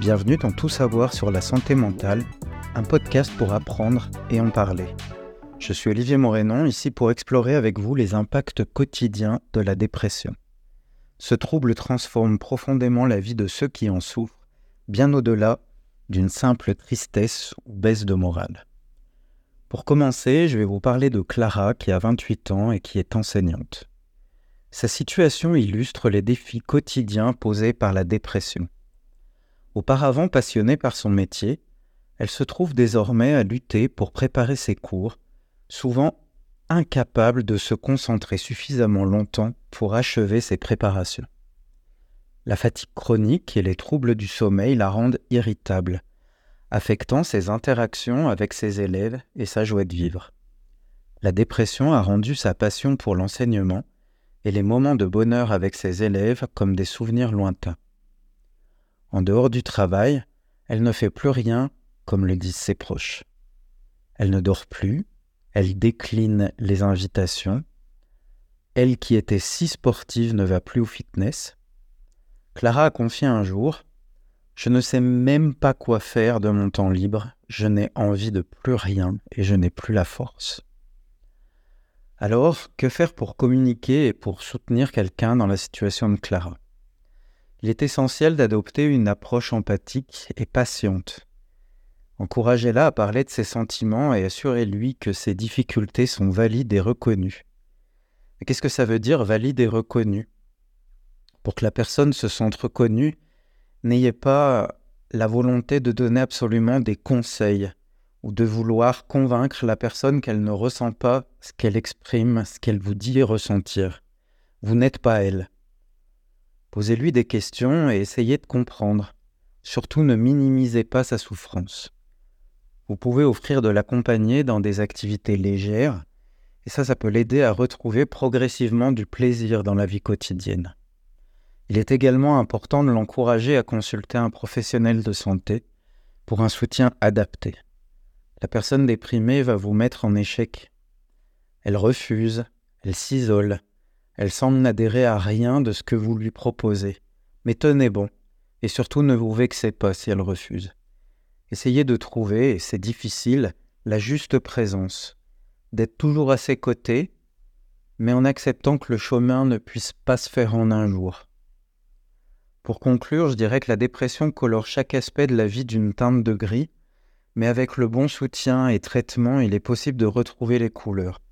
Bienvenue dans Tout savoir sur la santé mentale, un podcast pour apprendre et en parler. Je suis Olivier Morénon, ici pour explorer avec vous les impacts quotidiens de la dépression. Ce trouble transforme profondément la vie de ceux qui en souffrent, bien au-delà d'une simple tristesse ou baisse de morale. Pour commencer, je vais vous parler de Clara qui a 28 ans et qui est enseignante. Sa situation illustre les défis quotidiens posés par la dépression. Auparavant passionnée par son métier, elle se trouve désormais à lutter pour préparer ses cours, souvent incapable de se concentrer suffisamment longtemps pour achever ses préparations. La fatigue chronique et les troubles du sommeil la rendent irritable, affectant ses interactions avec ses élèves et sa joie de vivre. La dépression a rendu sa passion pour l'enseignement et les moments de bonheur avec ses élèves comme des souvenirs lointains. En dehors du travail, elle ne fait plus rien comme le disent ses proches. Elle ne dort plus, elle décline les invitations. Elle qui était si sportive ne va plus au fitness. Clara a confié un jour Je ne sais même pas quoi faire de mon temps libre, je n'ai envie de plus rien et je n'ai plus la force. Alors, que faire pour communiquer et pour soutenir quelqu'un dans la situation de Clara? Il est essentiel d'adopter une approche empathique et patiente. Encouragez-la à parler de ses sentiments et assurez-lui que ses difficultés sont valides et reconnues. Qu'est-ce que ça veut dire valide et reconnu Pour que la personne se sente reconnue, n'ayez pas la volonté de donner absolument des conseils ou de vouloir convaincre la personne qu'elle ne ressent pas ce qu'elle exprime, ce qu'elle vous dit ressentir. Vous n'êtes pas elle. Posez-lui des questions et essayez de comprendre. Surtout ne minimisez pas sa souffrance. Vous pouvez offrir de l'accompagner dans des activités légères, et ça, ça peut l'aider à retrouver progressivement du plaisir dans la vie quotidienne. Il est également important de l'encourager à consulter un professionnel de santé pour un soutien adapté. La personne déprimée va vous mettre en échec. Elle refuse, elle s'isole, elle semble n'adhérer à rien de ce que vous lui proposez. Mais tenez bon, et surtout ne vous vexez pas si elle refuse. Essayez de trouver, et c'est difficile, la juste présence, d'être toujours à ses côtés, mais en acceptant que le chemin ne puisse pas se faire en un jour. Pour conclure, je dirais que la dépression colore chaque aspect de la vie d'une teinte de gris, mais avec le bon soutien et traitement, il est possible de retrouver les couleurs.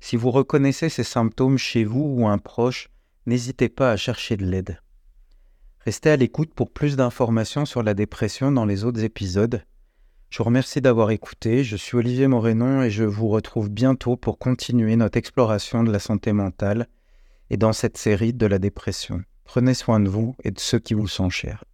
Si vous reconnaissez ces symptômes chez vous ou un proche, n'hésitez pas à chercher de l'aide. Restez à l'écoute pour plus d'informations sur la dépression dans les autres épisodes. Je vous remercie d'avoir écouté, je suis Olivier Morénon et je vous retrouve bientôt pour continuer notre exploration de la santé mentale et dans cette série de la dépression. Prenez soin de vous et de ceux qui vous sont chers.